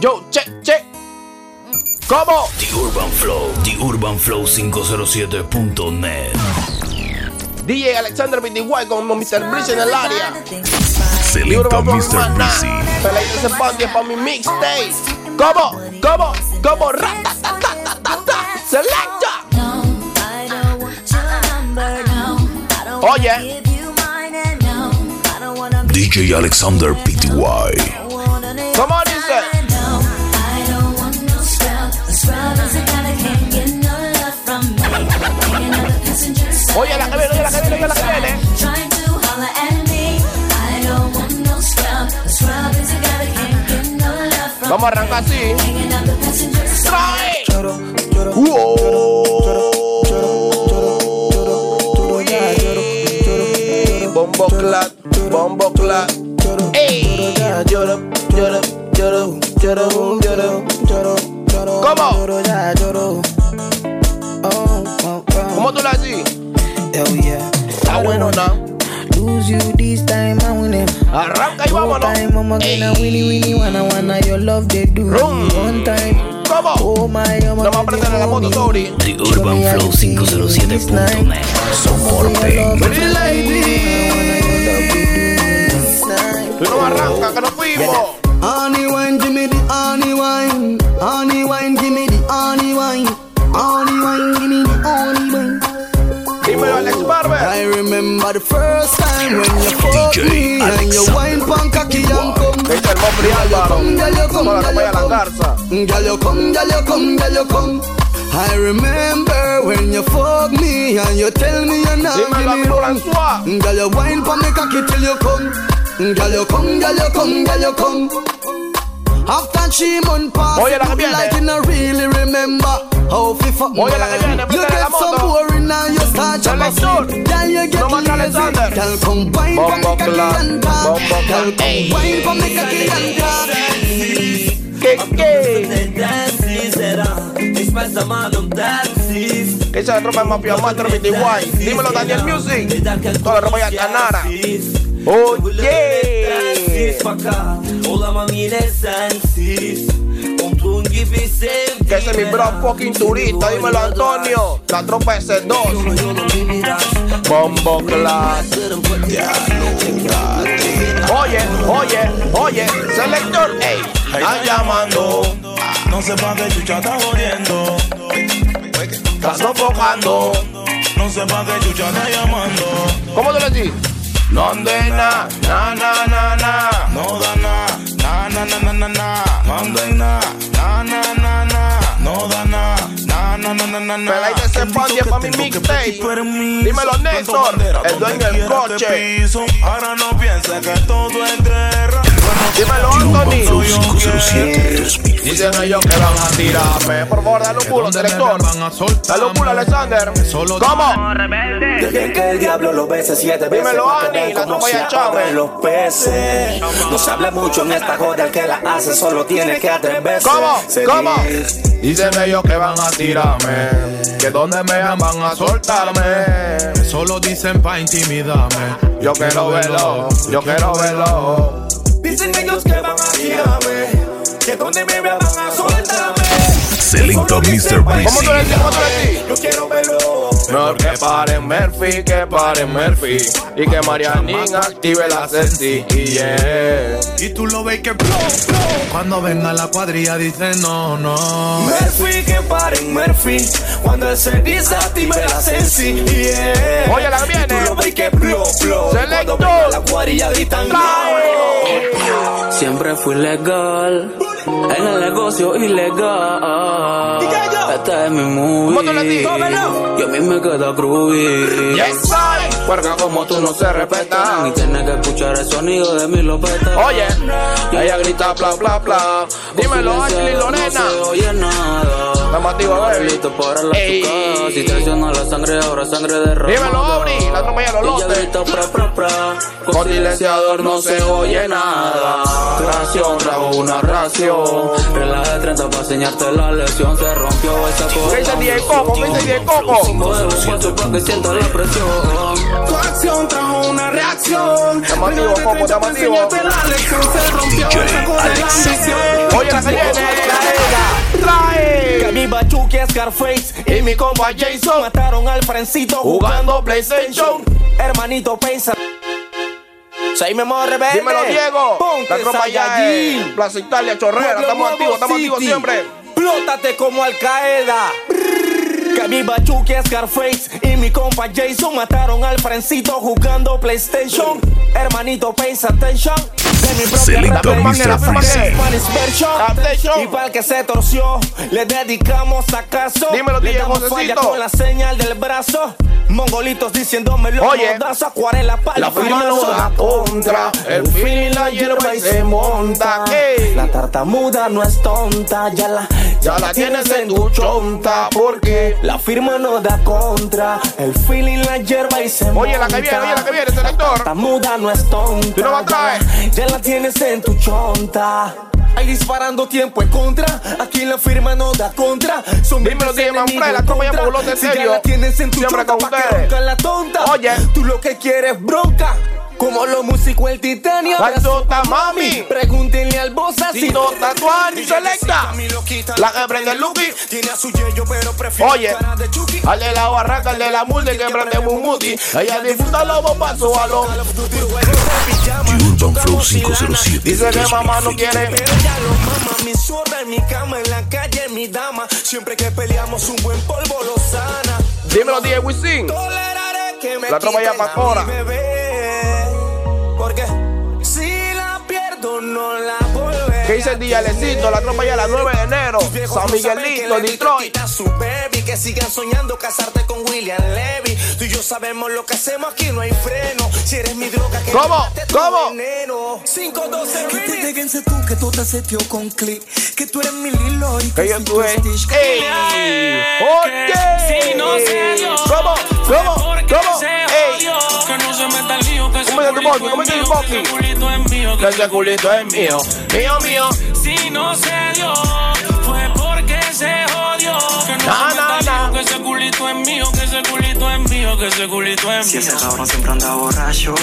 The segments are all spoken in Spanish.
Yo, che, che. ¿Cómo? The Urban Flow, The Urban Flow 507.net. DJ Alexander BTY con Mr. Breeze en el área. Selecta Mr. Breezy. Peladito ese para mi mixtape. ¿Cómo? ¿Cómo? ¿Cómo? Ratatatatata. Selecta. Oye. DJ Alexander PTY. ¿Cómo dice? Oye, la que viene, oye, la que viene, oye, la que viene. Vamos a arrancar así. Trae. Uy. Bombo clat, bombo clat. Ey. ¿Cómo? ¿Cómo tú la haces? Hell yeah. Está bueno, ¿no? Lose you this time, I win it. Arranca y One vámonos. time, I'm gonna winnie winnie wanna wanna your love they do. Rum. One time, ¿Cómo? oh my, I'm No me aprender la moto, sorry. The Urban Flow 507.net. Soporte. Pretty lady. Tú no arranca, que nos fuimos. Honey wine, give me the honey wine. Honey wine, give me the honey wine. Honey remember the first time when you fucked DJ me and you wine pan cocky and come. Que dice el Mofri Álvaro. Como la compañía La Girl, you come, girl, you come, girl, you come. I remember when you fuck me and you tell me you're not Dímelo, give me Abdul Girl, you wine pan me cocky till you come. Girl, you come, girl, you come, girl, you come. After three months pass, Oye, la que like eh? you not really remember how fi fuck me. Oye, la que viene, You get so boring now, you start to Selector. Girl, you get No lazy. Girl, come wine for me cocky and talk. Girl, come wine for me cocky and talk. ¿Qué, qué? Dice la tropa de Mafia Master BTY. Dímelo, Daniel Music. Toda la ropa ya Tanara. Oye. Oh, Olamam yine sensiz Umduğun gibi sevdim Que ese es mi bro fucking turista. Dímelo, Antonio. La tropa S2. Yolunu bir biraz Bombo class. Oye, oye, oye. Selector, ey. Están llamando. No sé pa' qué chucha está jodiendo. Estás sofocando. No sé pa' qué chucha está llamando. ¿Cómo te lo decís? No ande na, na, na, na, na. No da na, na, na, na, na, na, na. No ande na, na, na, na, na. No da na, na, na, na, na, na, na. Peladito ese panty grito pa' mi mixtape. Dímelo, Néstor, el dueño del coche. Ahora no pienses que todo es guerra. Dímelo, Anthony. Flow 507. Dicen ellos que van a tirarme. Por favor, dale un culo, selector. Dale un culo, Alexander. ¿Cómo? Dejen que el diablo lo bese siete veces Dímelo, Ani, la se ya chave. abren los peces No se habla mucho en esta joda El que la hace solo tiene que atreverse ¿Cómo? ¿Cómo? dice- Dicen ellos que van a tirarme. Que donde me van a soltarme. Solo dicen pa' intimidarme. Yo quiero verlo, yo quiero verlo. Dicen ellos que van a tirarme Que donde me vean van a soltarme Selecta Mr. ¿Cómo tú le Breezy. No, que paren Murphy, que paren Murphy. Y que Marianín active la sensi. Yeah. Y tú lo ves que blow, blow. Cuando venga la cuadrilla dice no, no. Murphy, que paren Murphy Cuando se desactive la sensi yeah. Oye, la que viene. Y tú lo ves que blow, blow Selector. Cuando venga la cuadrilla gritan Trae. Siempre fui legal en el negocio ilegal. Esta es mi ¿Cómo tú le movie. dices? Y a mí me queda groovy. Yes, I. Porque como tú no se respetan. Y tienes que escuchar el sonido de mi lopeta. Oye, ella grita bla bla bla. Dímelo, Ashley Lorena. No se oye nada. Estamos activos, baby. Listo para la chucada. Si traiciona la sangre, ahora sangre de Dímelo, Aubrey, la tropa ya lo lote. grita pra pra pra. Con silenciador no se oye nada. Ración, trago una ración. Relaje 30 para enseñarte la lesión. Se rompió esa ¿Qué dice DJ Coco? ¿Qué dice DJ Coco? para que sienta la presión. Tu acción trajo una reacción. Llamativo, Coco, llamativo. DJ Alexis. Oye, la señora, trae. Que mi Bachuki Scarface y mi compa Jason mataron al Francito jugando PlayStation. Hermanito, pensa. Soy Memo Rebelde. Dímelo, Diego. La tropa ya allí. Plaza Italia, Chorrera. Estamos activos, estamos activos siempre. Plótate como Al Qaeda. Que mi Bachuki Scarface y mi compa Jason mataron al Frencito jugando PlayStation. Hermanito, pays attention. De mi propia Selecto rap, Mr. la Freezy. Spanish version. Attention. Y para el que se torció, le dedicamos acaso. Dímelo, le damos falla con la señal del brazo. Mongolitos diciéndome lo Oye. modazo, acuarela para La firma no da contra, el feeling la hierba y se monta. Ey. La tartamuda no es tonta, ya la, Ya la tienes en tu chonta, porque la firma no da contra, el feeling la hierba y se Oye, la que viene, oye, la que viene, selector. La tartamuda no es tonta. Tú no vas a traer. Ya, la- tienes en tu chonta. Ahí disparando tiempo en contra, aquí la firma no da contra. Son Dímelo, DJ Manfred, la tropa ya en Si ya serio. la tienes en tu Siempre chonta, pa' que la tonta. Oye. tú lo que quieres es bronca. Como los músicos el titanio. Azota, mami. Pregúntenle al bossa si Tito Tatuani selecta. La que prende el Lucky. Tiene a su yello, pero prefiere Oye, cara de Chucky. al de la barraca, al de la multa y que prende Mumuti. Ella disfruta los bombazos a los. Urban Flow 507. Dice que mamá no quiere. Pero ya lo mama, mi zorra en mi cama, en la calle, mi dama. Siempre que peleamos, un buen polvo lo sana. Dímelo, DJ Wisin. Toleraré que me La tropa ya quiten no la volveré. ¿Qué dice el día Lecito? La tropa ya a las 9 de enero. San Miguelito, Detroit. quita su baby, que sigan soñando casarte con William Levy. Tú y yo sabemos lo que hacemos aquí, no hay freno. Si eres mi droga, que ¿Cómo? ¿Cómo? veneno. 512 Que te tú, que tú te con click. Que tú eres mi Lilo y Que yo soy tu tuve. Stitch. ¡Ey! ¡Oye! Si no se dio, ¿Cómo? ¿Cómo? ¿Cómo? como yo te pongo, como. Que ese culito es mío, mío, mío. Si no se dio, fue porque se jodió. Que no na, na. Que ese culito es mío, que ese culito es mío, que ese culito es mío. Si ese cabrón siempre anda borracho,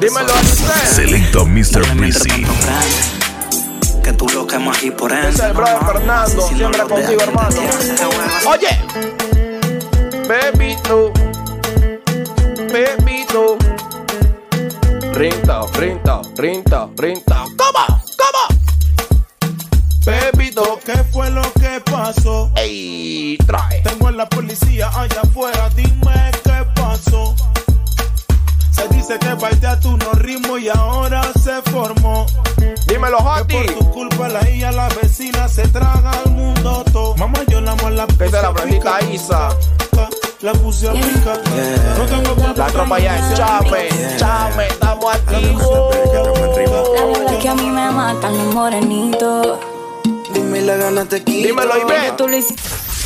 Dímelo a usted. Selecto Mr. Breezy que tú lo quemas aquí por él. Es el brother Fernando, siempre contigo, hermano. Oye, baby, tú, baby, tú. Rinta, rinta, rinta, rinta. ¿Cómo? ¿Cómo? Bebito. ¿Qué fue lo que pasó? Ey, trae. Tengo a la policía allá afuera, dime qué pasó. Se dice que baitea tu no ritmo y ahora se formó. Dímelo, Hoti. por tu culpa la hija, la vecina se traga al mundo todo. Mamá, yo la amo la Que se la prendita. Isa. La puse a picar. No tengo qué La tropa ya es chame. Chame, estamos activos. La verdad que a mí me matan los morenitos. Dime la gana te quito. Dímelo, Ivette. Tú hiciste.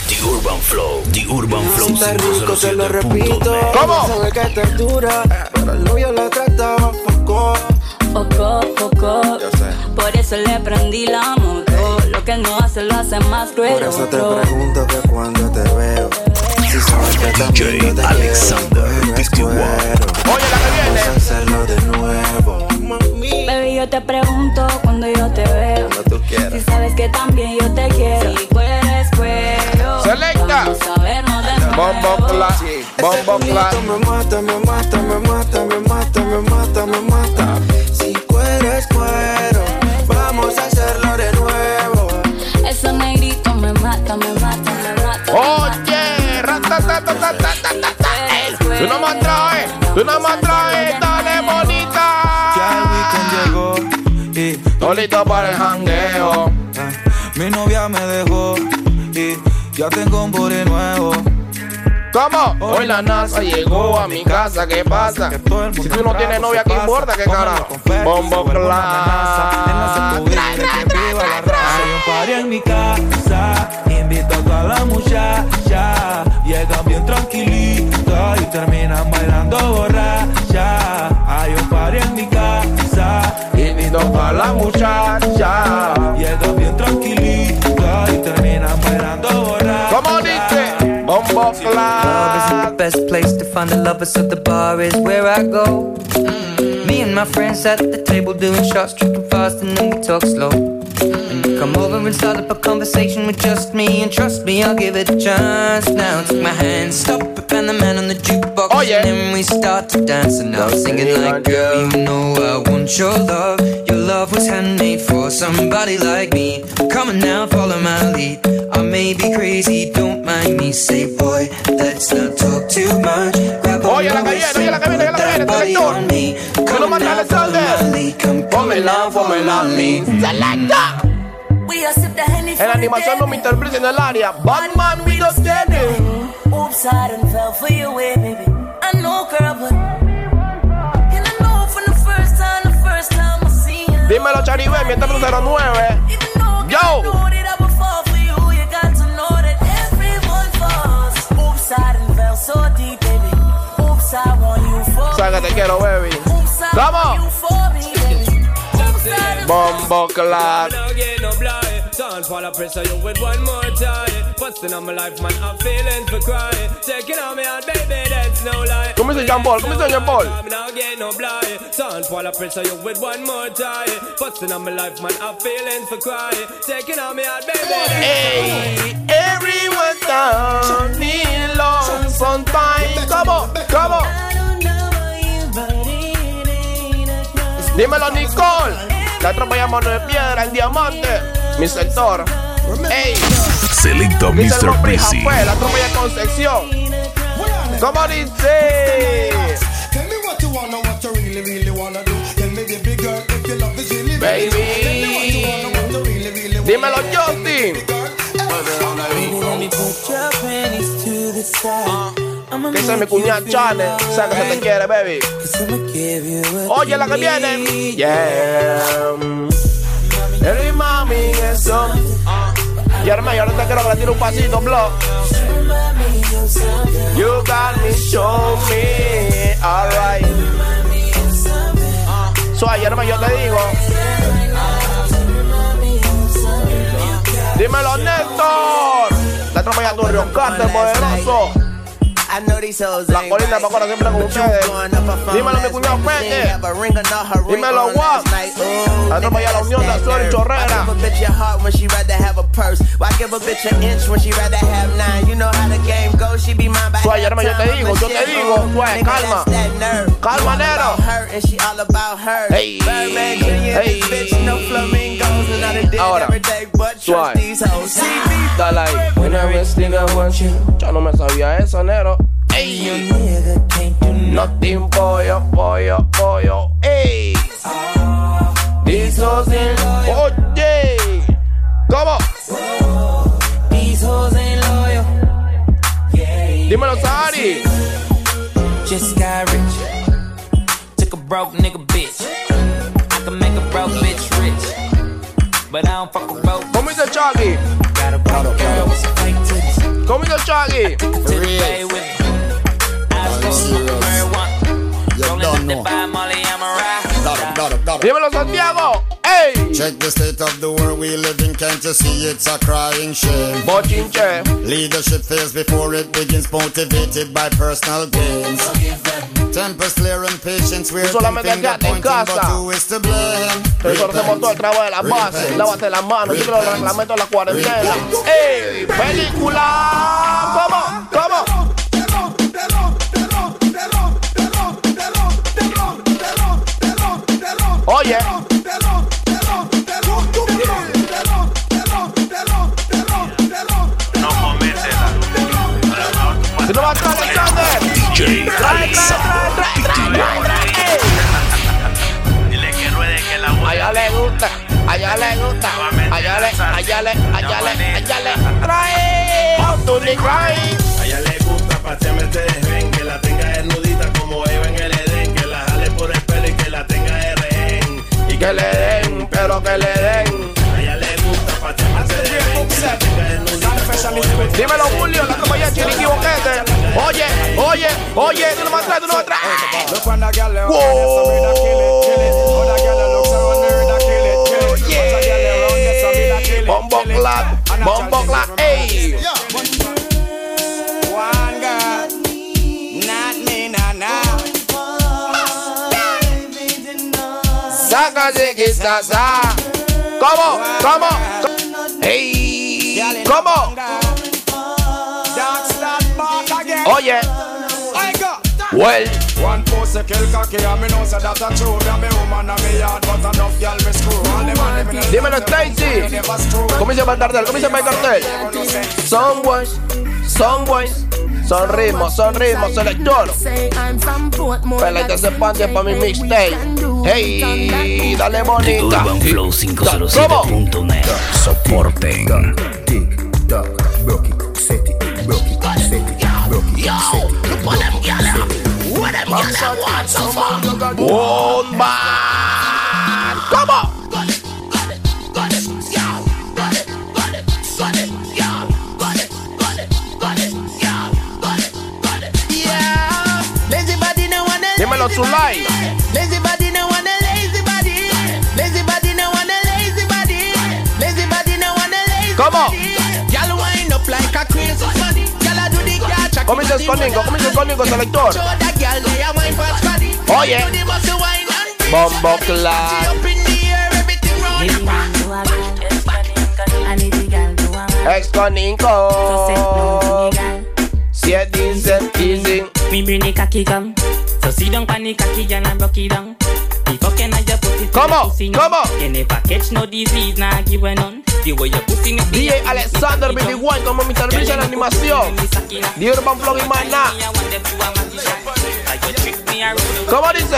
The Urban Flow. The Urban Flow Si está rico te lo repito. 507.net. ¿Cómo? Sabe que te dura, pero el novio la trataba poco. Yo sé. Por eso le prendí la moto. Lo que no hace lo hace más cruel. Por eso te pregunto que cuando te veo. DJ Alexander Oye, la que viene. de nuevo. Baby, yo te pregunto cuando yo te veo. Cuando tú quieras. Si sabes que también yo te quiero. Y puedes cuero. Selecta. Vamos a de nuevo. Bombo clap. Bombo clap. Me mata, me mata, me mata, me mata, me mata, me mata. Si cueres cuero, vamos a hacerlo de nuevo. Eso negrito me mata, me mata, me mata. Oh. Tú no me traes, tú no me traes, dale Ya el bonita. weekend llegó y Todo listo para el jangueo. mi novia me dejó y ya tengo un body nuevo. ¿Cómo? Hoy la NASA llegó a mi casa, ¿qué pasa? Que todo el Si tú no en tienes novia, ¿qué importa? ¿Qué carajo? Bombo se vuelve una amenaza. En la clap. secuela de que viva la raza. Hay un party en mi casa, invito a toda la muchacha. Llegan bien tranquilitas y terminan bailando borracha. Hay un party en mi casa, Invito a la muchacha. Llegan bien tranquilitas y terminan bailando borracha. ¿Cómo dice? Bombo Love find the lovers, so the bar is where I go. Me and my friends at the table doing shots, tripping fast, and then we talk slow. And you Come over and start up a conversation with just me, and trust me, I'll give it a chance. Now take my hand, stop and the man on the jukebox, Oh, yeah. and then we start to dance. And I'm singing like, girl, you know I want your love. Your love was handmade for somebody like me. Come on now, follow my lead. I may be crazy, don't mind me. Say, boy, let's not talk too much. Grab on Oye, oh, la your que waist viene, oye, la que oye, la que body on me. Come on now, follow my lead. Come, Pómela, pómela, mi. Selecta. We are sip the En for la animación no me day. interpreten en el área. Batman we just kidding. Oops, I done fell for your way, eh, baby. I know, girl, but and I know from the first time, the first time I seen you. Dímelo, Charibé, mientras 09. Yo. que te quiero, baby. Done Bombo clap. Now get no blind. Don't fall a pressure you with one more time. Busting on my life, man, I'm feeling for crying. Taking on me out, baby, that's no lie. ¿Cómo dice Jean Paul? ¿Cómo dice Jean Paul? Now get no blind. Don't fall a pressure you with one more time. Busting on my life, man, I'm feeling for crying. Taking on me out, baby, that's Hey, everyone down me long sometime. Come on, come on. Dímelo, Nicole. La tropa llama de piedra, el diamante. Mi sector. Ey, el Mr. Busy. la tropa ya Concepción. ¿Cómo dice? Baby Dímelo. Justin. I'ma Que ese es mi cuñada Chane. Sabe que se te quiere, baby. Oye, la que viene. Yeah. Every mami, eso. Y hermano, yo no te quiero que le tire un pasito, bro. You got me, show me. Alright. Suave, hermano, yo te digo. Dímelo, Néstor. La tropa ya Río Carter, poderoso. La right. me acuerdo siempre con ustedes. Dímelo, mi cuñado Fete. Dímelo, Juan. La tropa ya la unión de Azul y Chorrera. Suave, hermano, yo te digo, yo te digo, suave, calma. Calma, nero. Hey. Hey. no Ahora. every day, but trust Suave. these hoes. See me? Dale ahí. When I rich nigga want you. Yo no me sabía eso, Nero. Ey. Nothing pollo, pollo, pollo. Ey. This hoes in. Oye. ¿Cómo? These hoes ain't loyal. Dímelo, Sari. Just got rich. Took a broke nigga bitch. I can make a broke bitch rich. But I don't fuck with broke. ¿Cómo dice Chucky? Got a broke girl with some fake titties. ¿Cómo dice Chucky? To the bay with Dímelo, Santiago. Ey. Check the state of the world we live in, can't you see it's a crying shame? Bochinche. Leadership fails before it begins, motivated by personal gains. Tempers clear and patience, we're solamente quédate en casa. hacemos todo el trabajo de bases. Repent. Lávate las manos. Sigue los reglamentos de la cuarentena. ¡Ey! ¡Película! ¿Cómo? ¿Cómo? Oye. Si no va a traer Alexander. DJ Alexander. Allá le gusta, allá le gusta, allá le, allá le, allá le, allá le trae. Tony Cry. A ella le gusta pasearme que le den, pero que le den. A ella le gusta Dímelo, Julio, la ya chiriqui boquete. Oye, oye, oye, tú no me atraes, tú no me atraes. Look when that girl around there, so me Saca de que sa, sa. ¿Cómo? ¿Cómo? ¿Cómo? Oye. Well. One pussy kill cocky and me know say that a true a me woman and me yard but enough girl me screw All the money me Dímelo, Stacy. Comienza para el cartel, comienza para el cartel. Son boys, son boys, son ritmos, son ritmos, selector. Pelete ese panty para mi mixtape. Hey, dale bonita. Urban Flow 507.net. Soporten. Bomba. ¿Cómo? Dímelo, Zulay. Lazy ¿Cómo? body. Y'all wind up like a crazy bunny. Y'all a do the catch. Comienza conmigo, comienza conmigo, selector. Show that girl they a wine fast body. Oye. Do the muscle wine and breathe. Bombo She clap. up in the air, everything round. Ex con Inco. Si es dicen, dicen. Me bring the cocky come. So sit down pan the cocky and I broke it down. The fucking I just put it Come in on, your pussy come now. on. You never catch no disease, nah give a none. DJ Alexander 21 como mi servicio en animación. The Urban Flow y nada. ¿Cómo dice?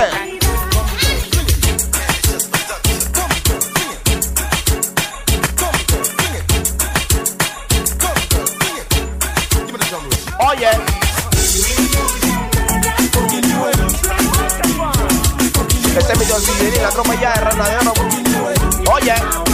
Oye. Este es mi John la tropa ya de rana de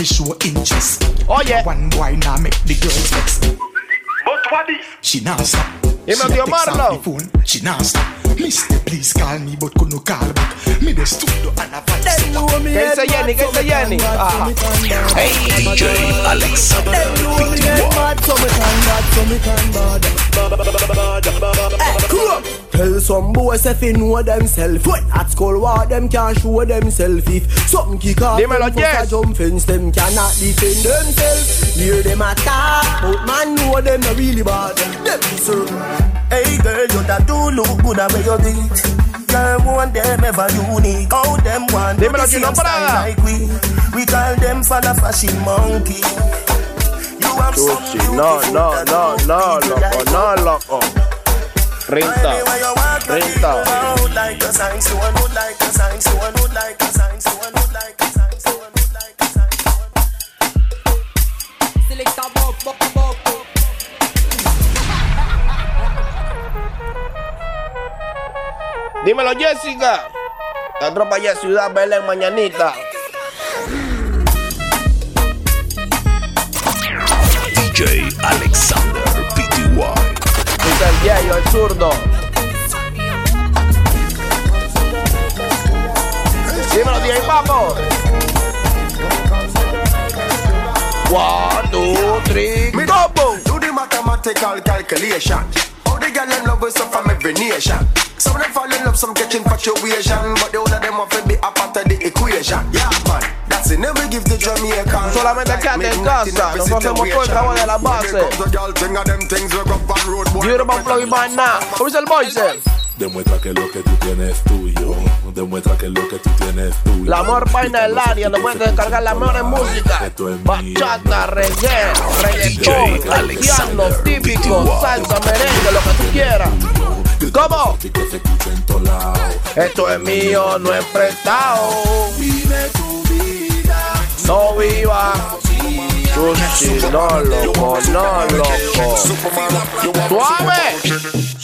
to show interest. Oh yeah. One boy now make the girls vex. But what is? She now stop. Dime, She text off the phone. She now stop. Mister, please call me, but could no call back. Me the studio and a vice. ¿Qué dice Jenny? ¿Qué dice Jenny? Ah. Hey, DJ Alexander Tell some boys if they know themselves. When at school, what them can't show themselves. If something kick off, Dímelo, them Jess. fuck a jump fence, them cannot defend themselves. Hear them attack, but man know them not really bad. Them be certain. Hey look good at where you did. Girl, want them ever unique. How them want do Dímelo, the Chino same style Prada. like we. We call them for the fashion monkey. You have some Chuchi, no, no, no, no, loco, no, loco. Rinta, rinta. Would oh, like a sign, so one would like a sign, so one would like Dímelo, Jessica. La tropa ya Ciudad Belén, mañanita. DJ Alexander PTY. Dice el Yayo, el zurdo. Dímelo, DJ Papo. One, two, three, go! Do the mathematical calculation. The girl them love us from every nation. Some of them fall in love, some catch infatuation, but the whole of them want to be a part of the equation. Yeah, man, that's it. Never give the Jamaican. Solamente en casa. Hacemos todo el trabajo de la base. Urban Flow y más nada. ¿Cómo dice el voice? Demuestra que lo que tú tienes es tuyo. Demuestra que lo que tú tienes es tuyo. La mejor vaina del área, donde puedes descargar la mejor música. Bachata, reggae, reggaetón, haitiano, típico, salsa, merengue, lo que tú quieras. ¿Cómo? Esto es mío, no es prestado. No viva. Chuchi, no loco, no loco. Suave.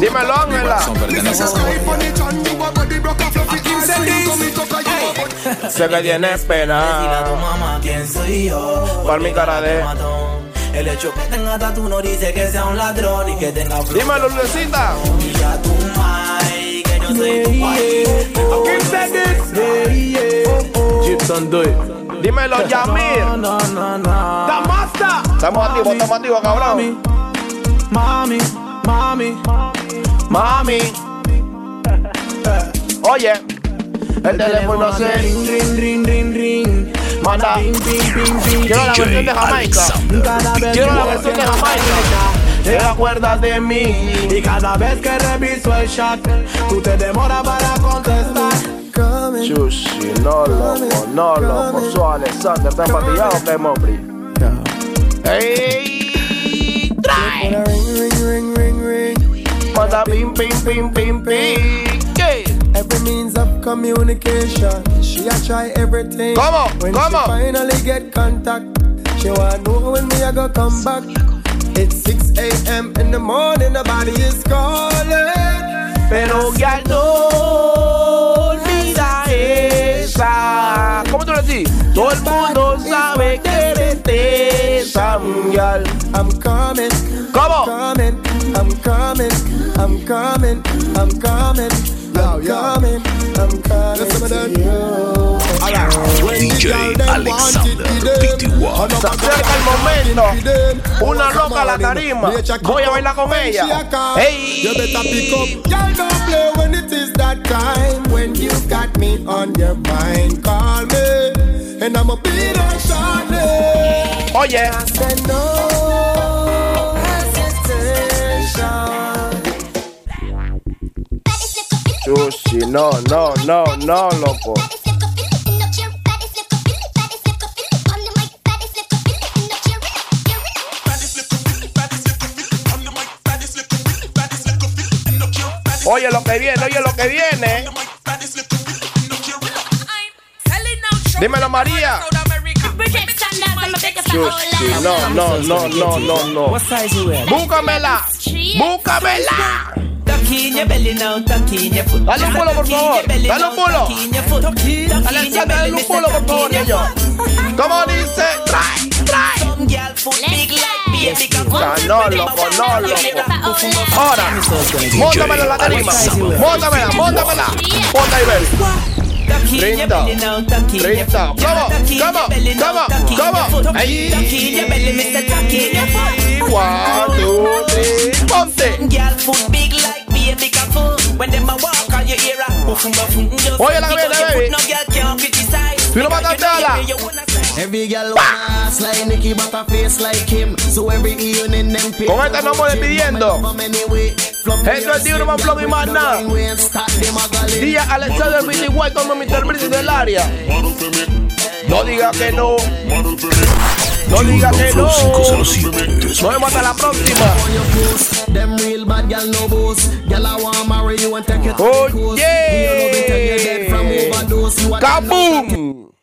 Dímelo, Ángela. Sé que tienes pena. ¿Quién soy yo? Por mi cara de. El hecho que tenga tatu no dice que sea un ladrón y que tenga flow. Dímelo, Lucecita. Y a tu mai, que yo soy tu guay. Gibson, do it. Dímelo, Yamir. Damasta. Estamos activos, estamos activos, cabrón. Mami, mami, Mami. Oye, el teléfono se ring, ring, ring, ring, ring. manda. Quiero la versión de Jamaica. Quiero la versión de Jamaica. Te acuerdas de mí. Y cada vez que reviso el chat, tú te demoras para contestar. Chushi, no loco, no loco. Soy Alexander, ¿estás empatillado Mopri? ¡Ey! ¡Trae! Manda pim, pim, pim, pim, pim. ¿Qué? Every means of communication. She a try everything. ¿Cómo? When ¿Cómo? she finally get contact, she wanna know when me a go come back. It's 6 a.m. in the morning, the body is calling. Pero ya no olvida esa. ¿Cómo tú le decís? Todo el mundo sabe que eres esa mundial. I'm coming. ¿Cómo? Coming. I'm coming. I'm coming. I'm coming. I'm coming. I'm coming to you. DJ Alexander PTY. Se acerca el momento. Una loca a la tarima. Voy a bailar con ella. ¡Ey! You better pick up. Y'all don't play when it is that time. When you got me on your mind, call me. And I'ma be there shortly. Oye. I said no hesitation. Chushi, no, no, no, no, loco. Oye lo que viene, oye lo que viene. Dímelo, María. No, no, no, no, no, no. What size you wear? Búscamela. Búscamela. Tuck in your belly now, tuck in your foot. Dale un pulo, por favor. Dale un pulo. Dale belly, un pulo, por favor, niño. ¿Cómo dice? Trae, trae. No, loco, no, loco. Ahora, móntamela la tarima. Móntamela, móntamela. Ponta y ven. 30, 30. ¿Cómo? ¿Cómo? ¿Cómo? ¿Cómo? Ahí. One, two, three. Ponte. Girl foot big like baby cock. When them a walk on your ear, buffum buffum. Just Oye, la que pick viene, up your baby. foot, No girl can criticize. Tú no vas a cantarla. Every girl wanna ass like Nicki, but a face like him. So every evening them pay. Con esta no me despidiendo. Esto es Flow y más nada. Día Alexander Billy White como Mr. Breezy del área. No diga que no. No diga que no. Nos vemos hasta la próxima. You you Oh, yeah. You